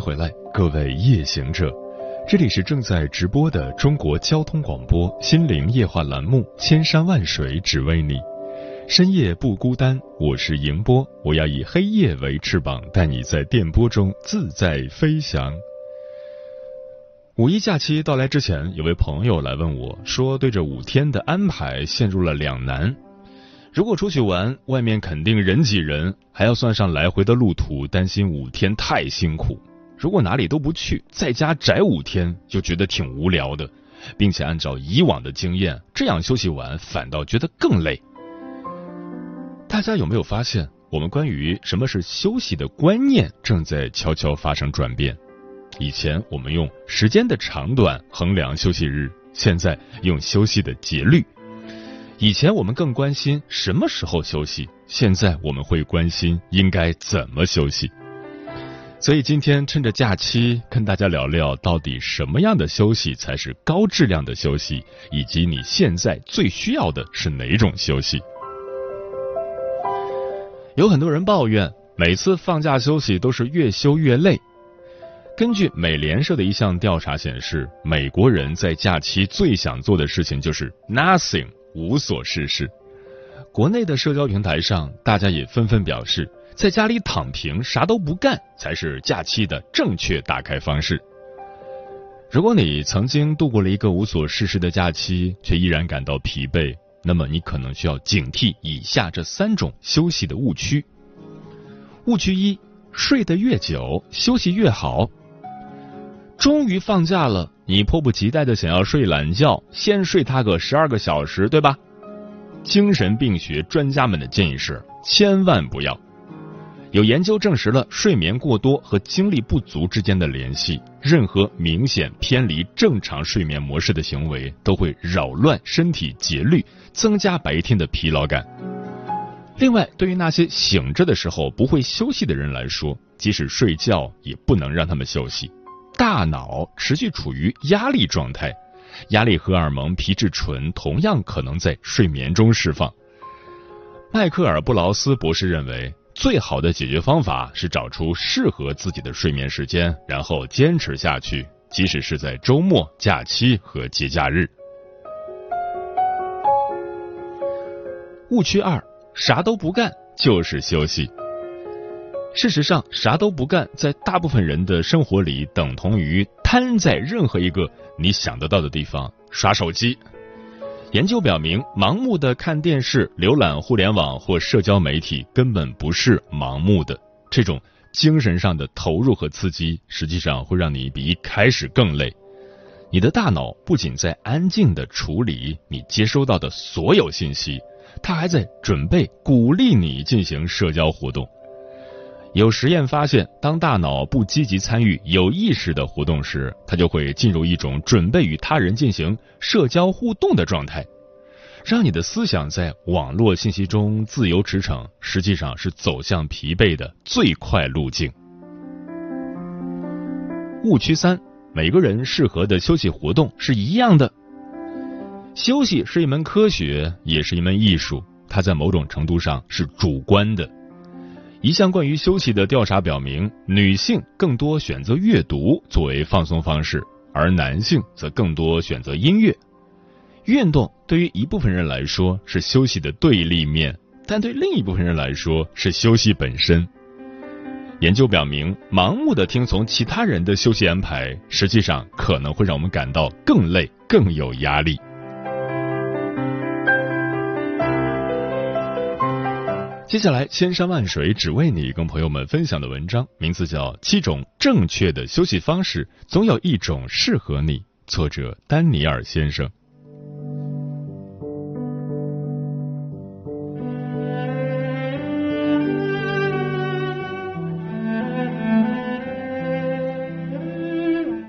回来，各位夜行者，这里是正在直播的中国交通广播心灵夜话栏目《千山万水只为你》，深夜不孤单，我是迎波，我要以黑夜为翅膀，带你在电波中自在飞翔。五一假期到来之前，有位朋友来问我说，对这五天的安排陷入了两难。如果出去玩，外面肯定人挤人，还要算上来回的路途，担心五天太辛苦。如果哪里都不去，在家宅五天，就觉得挺无聊的，并且按照以往的经验，这样休息完反倒觉得更累。大家有没有发现，我们关于什么是休息的观念正在悄悄发生转变？以前我们用时间的长短衡量休息日，现在用休息的节律。以前我们更关心什么时候休息，现在我们会关心应该怎么休息。所以今天趁着假期，跟大家聊聊到底什么样的休息才是高质量的休息，以及你现在最需要的是哪种休息。有很多人抱怨，每次放假休息都是越休越累。根据美联社的一项调查显示，美国人在假期最想做的事情就是 nothing，无所事事。国内的社交平台上，大家也纷纷表示。在家里躺平，啥都不干，才是假期的正确打开方式。如果你曾经度过了一个无所事事的假期，却依然感到疲惫，那么你可能需要警惕以下这三种休息的误区。误区一：睡得越久，休息越好。终于放假了，你迫不及待的想要睡懒觉，先睡他个十二个小时，对吧？精神病学专家们的建议是：千万不要。有研究证实了睡眠过多和精力不足之间的联系。任何明显偏离正常睡眠模式的行为，都会扰乱身体节律，增加白天的疲劳感。另外，对于那些醒着的时候不会休息的人来说，即使睡觉也不能让他们休息。大脑持续处于压力状态，压力荷尔蒙皮质醇同样可能在睡眠中释放。迈克尔·布劳斯博士认为。最好的解决方法是找出适合自己的睡眠时间，然后坚持下去，即使是在周末、假期和节假日。误区二：啥都不干就是休息。事实上，啥都不干在大部分人的生活里等同于瘫在任何一个你想得到的地方耍手机。研究表明，盲目的看电视、浏览互联网或社交媒体根本不是盲目的。这种精神上的投入和刺激，实际上会让你比一开始更累。你的大脑不仅在安静的处理你接收到的所有信息，它还在准备鼓励你进行社交活动。有实验发现，当大脑不积极参与有意识的活动时，它就会进入一种准备与他人进行社交互动的状态。让你的思想在网络信息中自由驰骋，实际上是走向疲惫的最快路径。误区三：每个人适合的休息活动是一样的。休息是一门科学，也是一门艺术，它在某种程度上是主观的。一项关于休息的调查表明，女性更多选择阅读作为放松方式，而男性则更多选择音乐。运动对于一部分人来说是休息的对立面，但对另一部分人来说是休息本身。研究表明，盲目的听从其他人的休息安排，实际上可能会让我们感到更累、更有压力。接下来，千山万水只为你，跟朋友们分享的文章名字叫《七种正确的休息方式》，总有一种适合你。作者丹尼尔先生。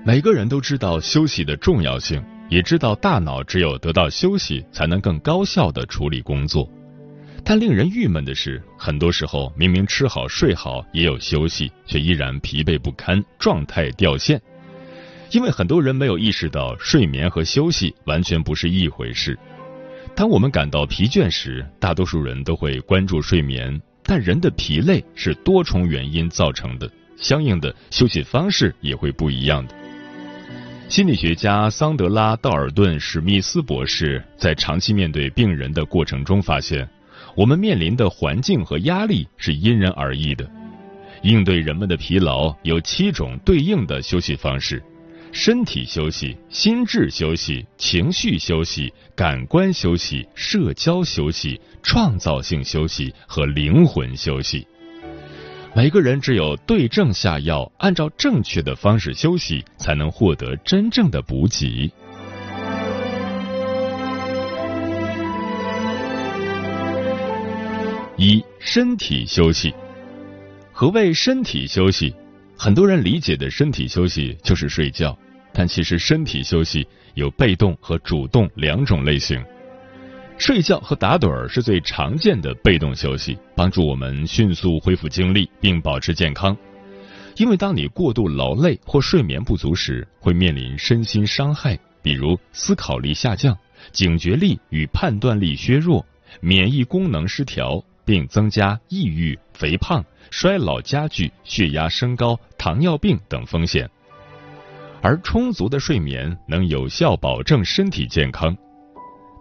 每个人都知道休息的重要性，也知道大脑只有得到休息，才能更高效的处理工作。但令人郁闷的是，很多时候明明吃好睡好，也有休息，却依然疲惫不堪，状态掉线。因为很多人没有意识到，睡眠和休息完全不是一回事。当我们感到疲倦时，大多数人都会关注睡眠，但人的疲累是多重原因造成的，相应的休息方式也会不一样的。心理学家桑德拉·道尔顿·史密斯博士在长期面对病人的过程中发现，我们面临的环境和压力是因人而异的。应对人们的疲劳，有七种对应的休息方式：身体休息、心智休息、情绪休息、感官休息、社交休息、创造性休息和灵魂休息。每个人只有对症下药，按照正确的方式休息，才能获得真正的补给。一、身体休息。何谓身体休息？很多人理解的身体休息就是睡觉，但其实身体休息有被动和主动两种类型。睡觉和打盹儿是最常见的被动休息，帮助我们迅速恢复精力并保持健康。因为当你过度劳累或睡眠不足时，会面临身心伤害，比如思考力下降、警觉力与判断力削弱、免疫功能失调，并增加抑郁、肥胖、衰老加剧、血压升高、糖尿病等风险。而充足的睡眠能有效保证身体健康。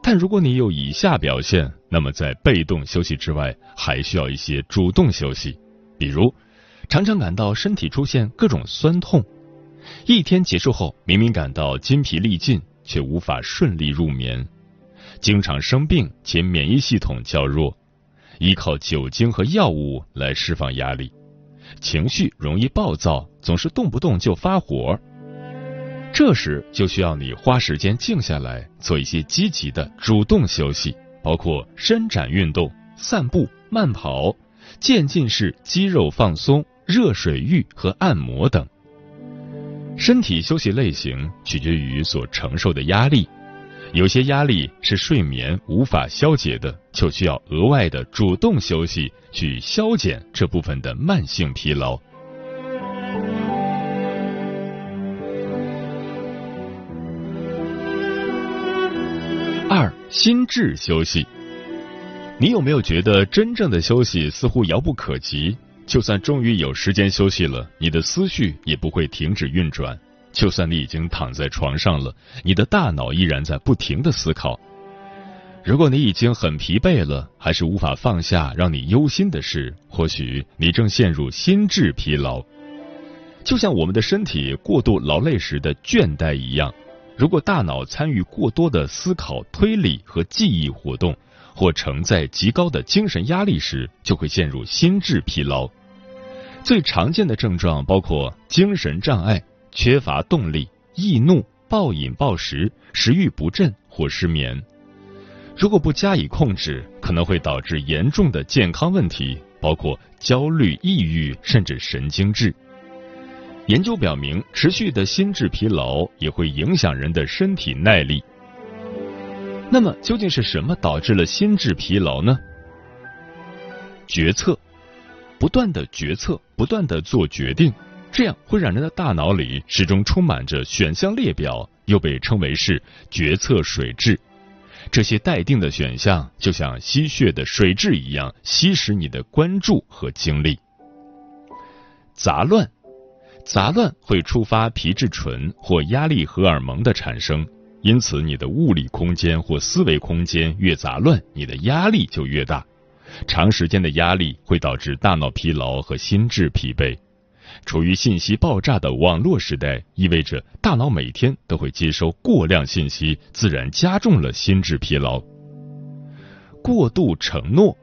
但如果你有以下表现，那么在被动休息之外，还需要一些主动休息。比如，常常感到身体出现各种酸痛，一天结束后明明感到筋疲力尽，却无法顺利入眠；经常生病且免疫系统较弱，依靠酒精和药物来释放压力；情绪容易暴躁，总是动不动就发火。这时就需要你花时间静下来，做一些积极的主动休息，包括伸展运动、散步、慢跑、渐进式肌肉放松、热水浴和按摩等。身体休息类型取决于所承受的压力，有些压力是睡眠无法消解的，就需要额外的主动休息去消减这部分的慢性疲劳。二、心智休息。你有没有觉得真正的休息似乎遥不可及？就算终于有时间休息了，你的思绪也不会停止运转。就算你已经躺在床上了，你的大脑依然在不停的思考。如果你已经很疲惫了，还是无法放下让你忧心的事，或许你正陷入心智疲劳。就像我们的身体过度劳累时的倦怠一样。如果大脑参与过多的思考、推理和记忆活动，或承载极高的精神压力时，就会陷入心智疲劳。最常见的症状包括精神障碍、缺乏动力、易怒、暴饮暴食、食欲不振或失眠。如果不加以控制，可能会导致严重的健康问题，包括焦虑、抑郁，甚至神经质。研究表明，持续的心智疲劳也会影响人的身体耐力。那么，究竟是什么导致了心智疲劳呢？决策，不断的决策，不断的做决定，这样会让人的大脑里始终充满着选项列表，又被称为是决策水质。这些待定的选项就像吸血的水蛭一样，吸食你的关注和精力。杂乱。杂乱会触发皮质醇或压力荷尔蒙的产生，因此你的物理空间或思维空间越杂乱，你的压力就越大。长时间的压力会导致大脑疲劳和心智疲惫。处于信息爆炸的网络时代，意味着大脑每天都会接收过量信息，自然加重了心智疲劳。过度承诺，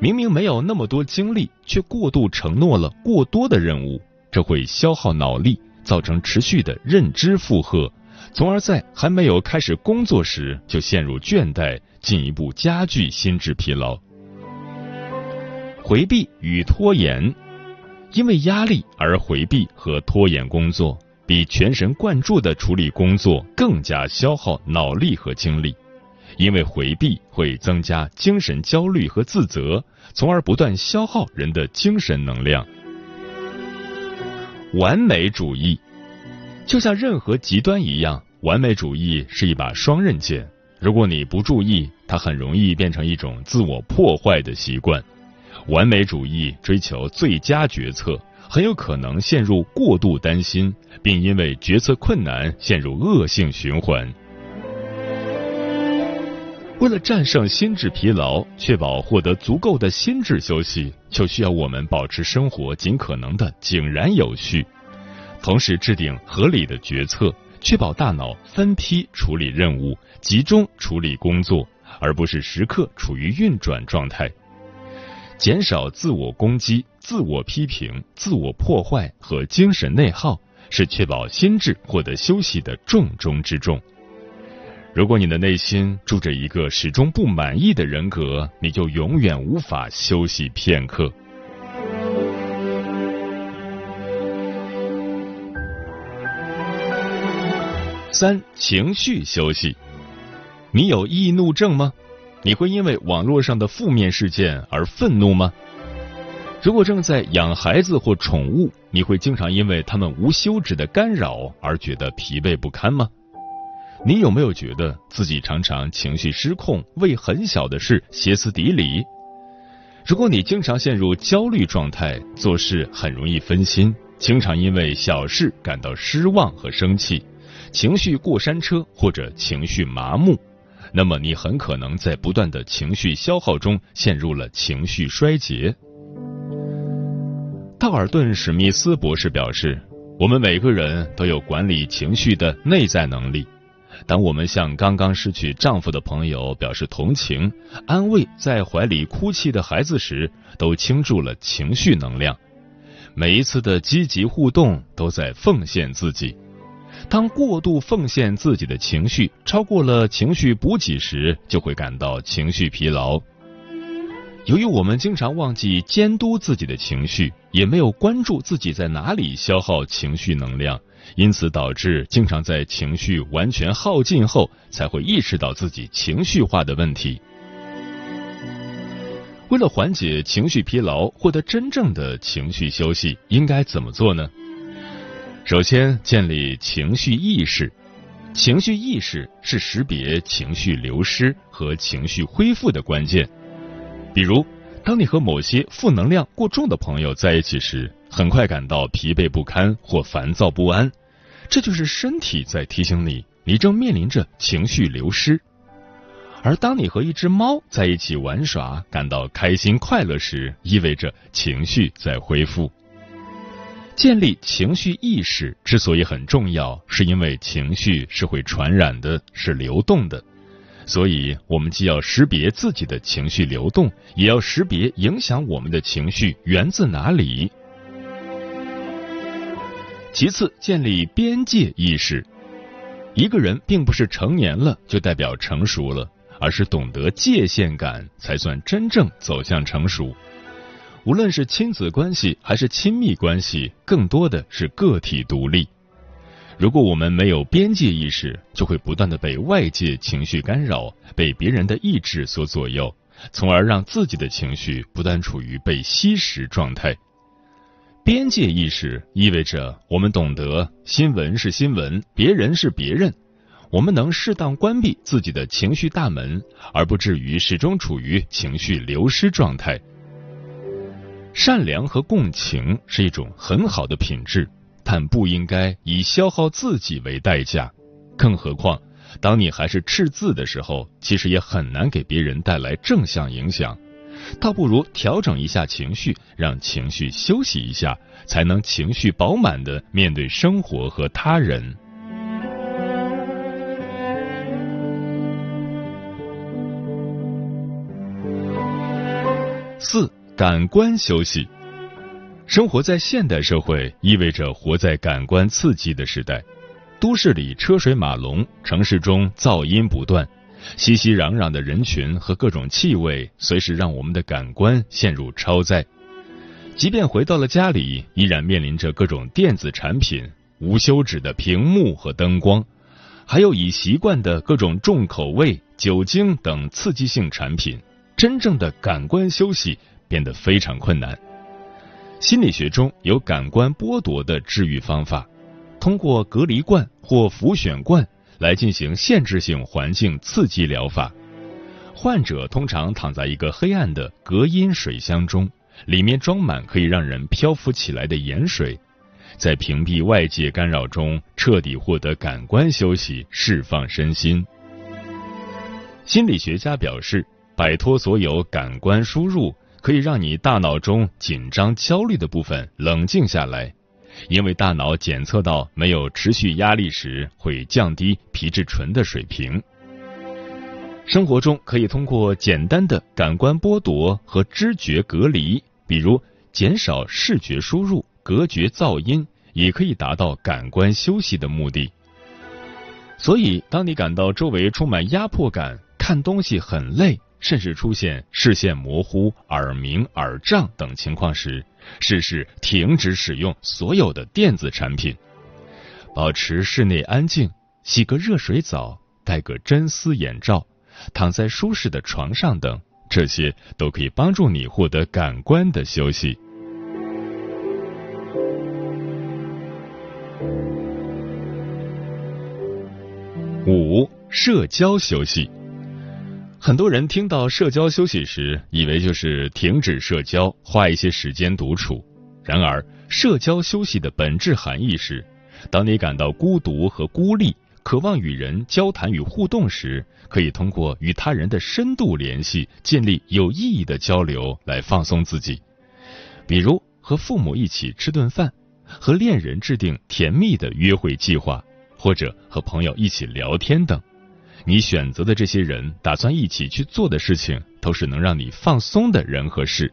明明没有那么多精力，却过度承诺了过多的任务。这会消耗脑力，造成持续的认知负荷，从而在还没有开始工作时就陷入倦怠，进一步加剧心智疲劳。回避与拖延，因为压力而回避和拖延工作，比全神贯注的处理工作更加消耗脑力和精力，因为回避会增加精神焦虑和自责，从而不断消耗人的精神能量。完美主义，就像任何极端一样，完美主义是一把双刃剑。如果你不注意，它很容易变成一种自我破坏的习惯。完美主义追求最佳决策，很有可能陷入过度担心，并因为决策困难陷入恶性循环。为了战胜心智疲劳，确保获得足够的心智休息，就需要我们保持生活尽可能的井然有序，同时制定合理的决策，确保大脑分批处理任务，集中处理工作，而不是时刻处于运转状态。减少自我攻击、自我批评、自我破坏和精神内耗，是确保心智获得休息的重中之重。如果你的内心住着一个始终不满意的人格，你就永远无法休息片刻。三、情绪休息。你有易怒症吗？你会因为网络上的负面事件而愤怒吗？如果正在养孩子或宠物，你会经常因为他们无休止的干扰而觉得疲惫不堪吗？你有没有觉得自己常常情绪失控，为很小的事歇斯底里？如果你经常陷入焦虑状态，做事很容易分心，经常因为小事感到失望和生气，情绪过山车或者情绪麻木，那么你很可能在不断的情绪消耗中陷入了情绪衰竭。道尔顿·史密斯博士表示，我们每个人都有管理情绪的内在能力。当我们向刚刚失去丈夫的朋友表示同情、安慰在怀里哭泣的孩子时，都倾注了情绪能量。每一次的积极互动都在奉献自己。当过度奉献自己的情绪超过了情绪补给时，就会感到情绪疲劳。由于我们经常忘记监督自己的情绪，也没有关注自己在哪里消耗情绪能量。因此，导致经常在情绪完全耗尽后，才会意识到自己情绪化的问题。为了缓解情绪疲劳，获得真正的情绪休息，应该怎么做呢？首先，建立情绪意识。情绪意识是识别情绪流失和情绪恢复的关键。比如，当你和某些负能量过重的朋友在一起时，很快感到疲惫不堪或烦躁不安。这就是身体在提醒你，你正面临着情绪流失。而当你和一只猫在一起玩耍，感到开心快乐时，意味着情绪在恢复。建立情绪意识之所以很重要，是因为情绪是会传染的，是流动的。所以，我们既要识别自己的情绪流动，也要识别影响我们的情绪源自哪里。其次，建立边界意识。一个人并不是成年了就代表成熟了，而是懂得界限感才算真正走向成熟。无论是亲子关系还是亲密关系，更多的是个体独立。如果我们没有边界意识，就会不断的被外界情绪干扰，被别人的意志所左右，从而让自己的情绪不断处于被吸食状态。边界意识意味着我们懂得新闻是新闻，别人是别人。我们能适当关闭自己的情绪大门，而不至于始终处于情绪流失状态。善良和共情是一种很好的品质，但不应该以消耗自己为代价。更何况，当你还是赤字的时候，其实也很难给别人带来正向影响。倒不如调整一下情绪，让情绪休息一下，才能情绪饱满的面对生活和他人。四、感官休息。生活在现代社会，意味着活在感官刺激的时代。都市里车水马龙，城市中噪音不断。熙熙攘攘的人群和各种气味，随时让我们的感官陷入超载。即便回到了家里，依然面临着各种电子产品，无休止的屏幕和灯光，还有已习惯的各种重口味、酒精等刺激性产品，真正的感官休息变得非常困难。心理学中有感官剥夺的治愈方法，通过隔离罐或浮选罐来进行限制性环境刺激疗法。患者通常躺在一个黑暗的隔音水箱中，里面装满可以让人漂浮起来的盐水，在屏蔽外界干扰中彻底获得感官休息，释放身心。心理学家表示，摆脱所有感官输入。可以让你大脑中紧张、焦虑的部分冷静下来，因为大脑检测到没有持续压力时，会降低皮质醇的水平。生活中可以通过简单的感官剥夺和知觉隔离，比如减少视觉输入、隔绝噪音，也可以达到感官休息的目的。所以，当你感到周围充满压迫感，看东西很累。甚至出现视线模糊、耳鸣、耳胀等情况时，试试停止使用所有的电子产品，保持室内安静，洗个热水澡，戴个真丝眼罩，躺在舒适的床上等，这些都可以帮助你获得感官的休息。五、社交休息。很多人听到社交休息时，以为就是停止社交，花一些时间独处。然而，社交休息的本质含义是：当你感到孤独和孤立，渴望与人交谈与互动时，可以通过与他人的深度联系，建立有意义的交流来放松自己。比如和父母一起吃顿饭，和恋人制定甜蜜的约会计划，或者和朋友一起聊天等。你选择的这些人打算一起去做的事情，都是能让你放松的人和事。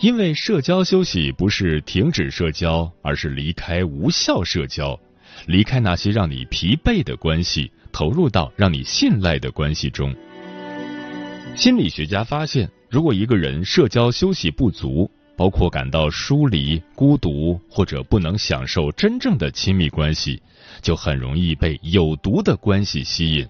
因为社交休息不是停止社交，而是离开无效社交，离开那些让你疲惫的关系，投入到让你信赖的关系中。心理学家发现，如果一个人社交休息不足，包括感到疏离、孤独，或者不能享受真正的亲密关系，就很容易被有毒的关系吸引。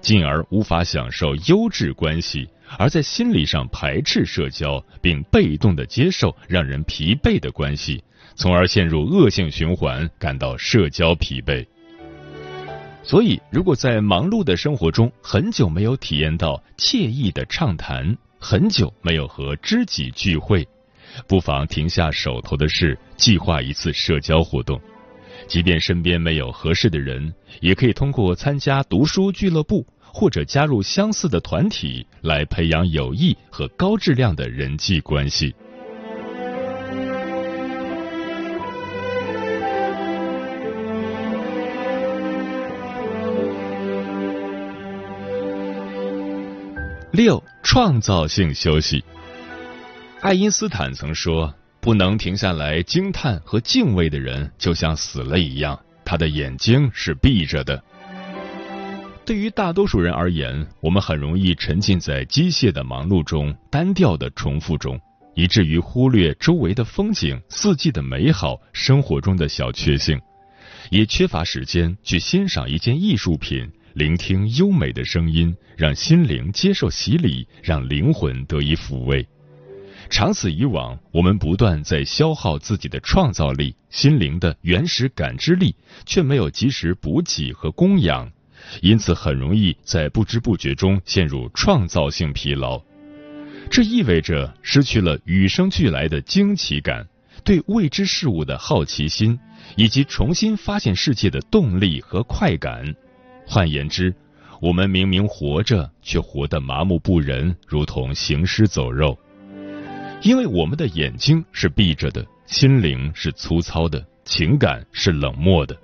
进而无法享受优质关系，而在心理上排斥社交，并被动的接受让人疲惫的关系，从而陷入恶性循环，感到社交疲惫。所以，如果在忙碌的生活中很久没有体验到惬意的畅谈，很久没有和知己聚会，不妨停下手头的事，计划一次社交活动。即便身边没有合适的人，也可以通过参加读书俱乐部或者加入相似的团体来培养友谊和高质量的人际关系。六、创造性休息。爱因斯坦曾说。不能停下来惊叹和敬畏的人，就像死了一样，他的眼睛是闭着的。对于大多数人而言，我们很容易沉浸在机械的忙碌中、单调的重复中，以至于忽略周围的风景、四季的美好、生活中的小确幸，也缺乏时间去欣赏一件艺术品、聆听优美的声音，让心灵接受洗礼，让灵魂得以抚慰。长此以往，我们不断在消耗自己的创造力、心灵的原始感知力，却没有及时补给和供养，因此很容易在不知不觉中陷入创造性疲劳。这意味着失去了与生俱来的惊奇感、对未知事物的好奇心，以及重新发现世界的动力和快感。换言之，我们明明活着，却活得麻木不仁，如同行尸走肉。因为我们的眼睛是闭着的，心灵是粗糙的，情感是冷漠的。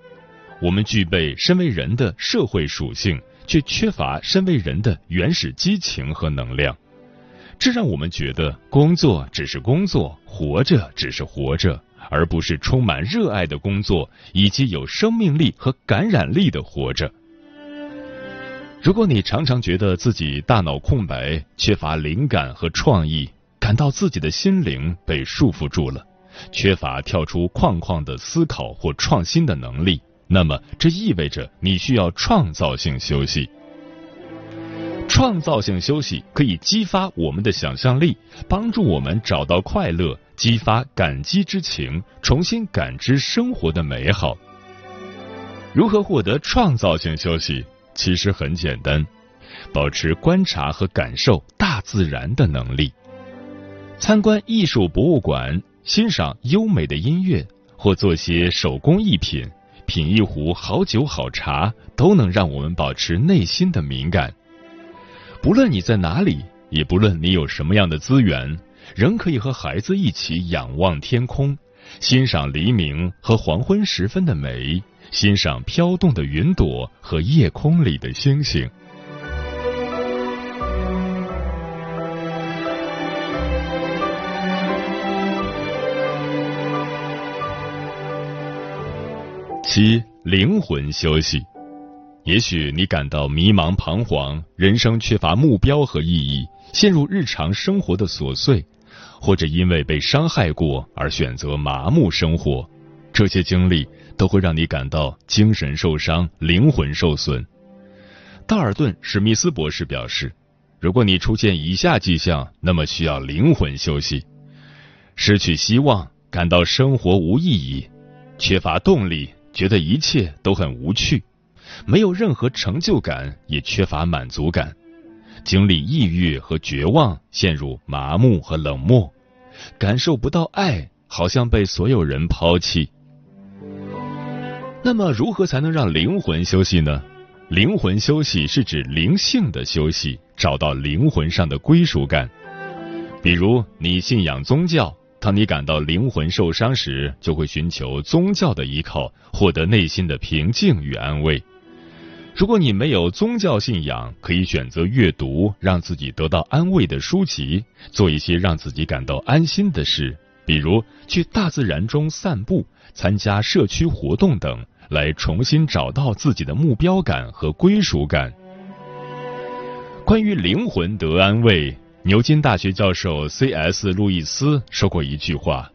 我们具备身为人的社会属性，却缺乏身为人的原始激情和能量。这让我们觉得工作只是工作，活着只是活着，而不是充满热爱的工作以及有生命力和感染力的活着。如果你常常觉得自己大脑空白，缺乏灵感和创意，感到自己的心灵被束缚住了，缺乏跳出框框的思考或创新的能力，那么这意味着你需要创造性休息。创造性休息可以激发我们的想象力，帮助我们找到快乐，激发感激之情，重新感知生活的美好。如何获得创造性休息？其实很简单，保持观察和感受大自然的能力。参观艺术博物馆，欣赏优美的音乐，或做些手工艺品，品一壶好酒好茶，都能让我们保持内心的敏感。不论你在哪里，也不论你有什么样的资源，仍可以和孩子一起仰望天空，欣赏黎明和黄昏时分的美，欣赏飘动的云朵和夜空里的星星。七，灵魂休息。也许你感到迷茫彷徨，人生缺乏目标和意义，陷入日常生活的琐碎，或者因为被伤害过而选择麻木生活，这些经历都会让你感到精神受伤、灵魂受损。道尔顿·史密斯博士表示，如果你出现以下迹象，那么需要灵魂休息：失去希望，感到生活无意义，缺乏动力，觉得一切都很无趣。没有任何成就感，也缺乏满足感，经历抑郁和绝望，陷入麻木和冷漠，感受不到爱，好像被所有人抛弃。那么，如何才能让灵魂休息呢？灵魂休息是指灵性的休息，找到灵魂上的归属感。比如，你信仰宗教，当你感到灵魂受伤时，就会寻求宗教的依靠，获得内心的平静与安慰。如果你没有宗教信仰，可以选择阅读让自己得到安慰的书籍，做一些让自己感到安心的事，比如去大自然中散步、参加社区活动等，来重新找到自己的目标感和归属感。关于灵魂得安慰，牛津大学教授 C.S. 路易斯说过一句话：“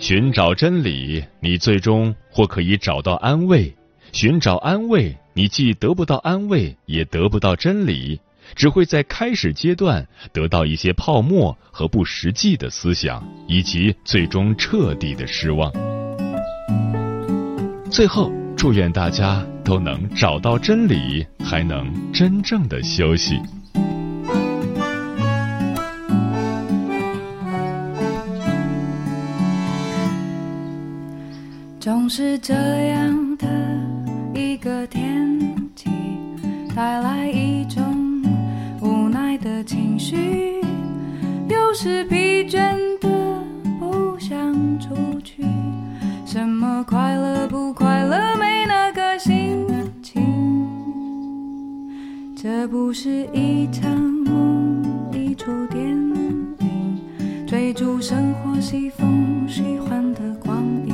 寻找真理，你最终或可以找到安慰；寻找安慰。”你既得不到安慰，也得不到真理，只会在开始阶段得到一些泡沫和不实际的思想，以及最终彻底的失望。最后，祝愿大家都能找到真理，还能真正的休息。是这样的一个天气。带来一种无奈的情绪，有时疲倦的不想出去。什么快乐不快乐，没那个心情。这不是一场梦，一出电影，追逐生活，西风喜欢的光影，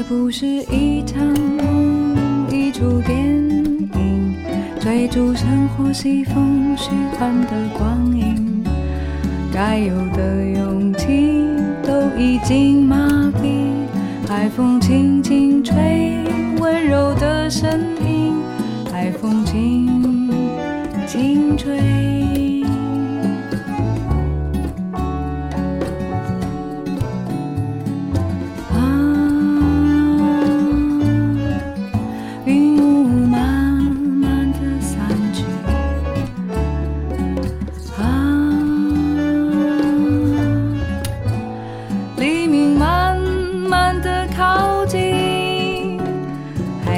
这不是一场梦，一出电影，追逐生活西风虚幻的光影，该有的勇气都已经麻痹。海风轻轻吹，温柔的声音，海风轻轻吹。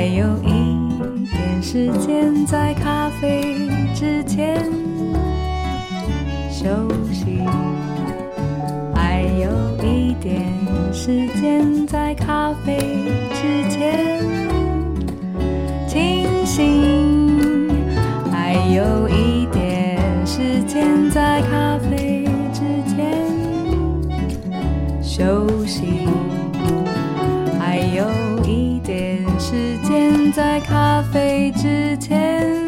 还有一点时间在咖啡之前休息。还有一点时间在咖啡之前清醒，在咖啡之前。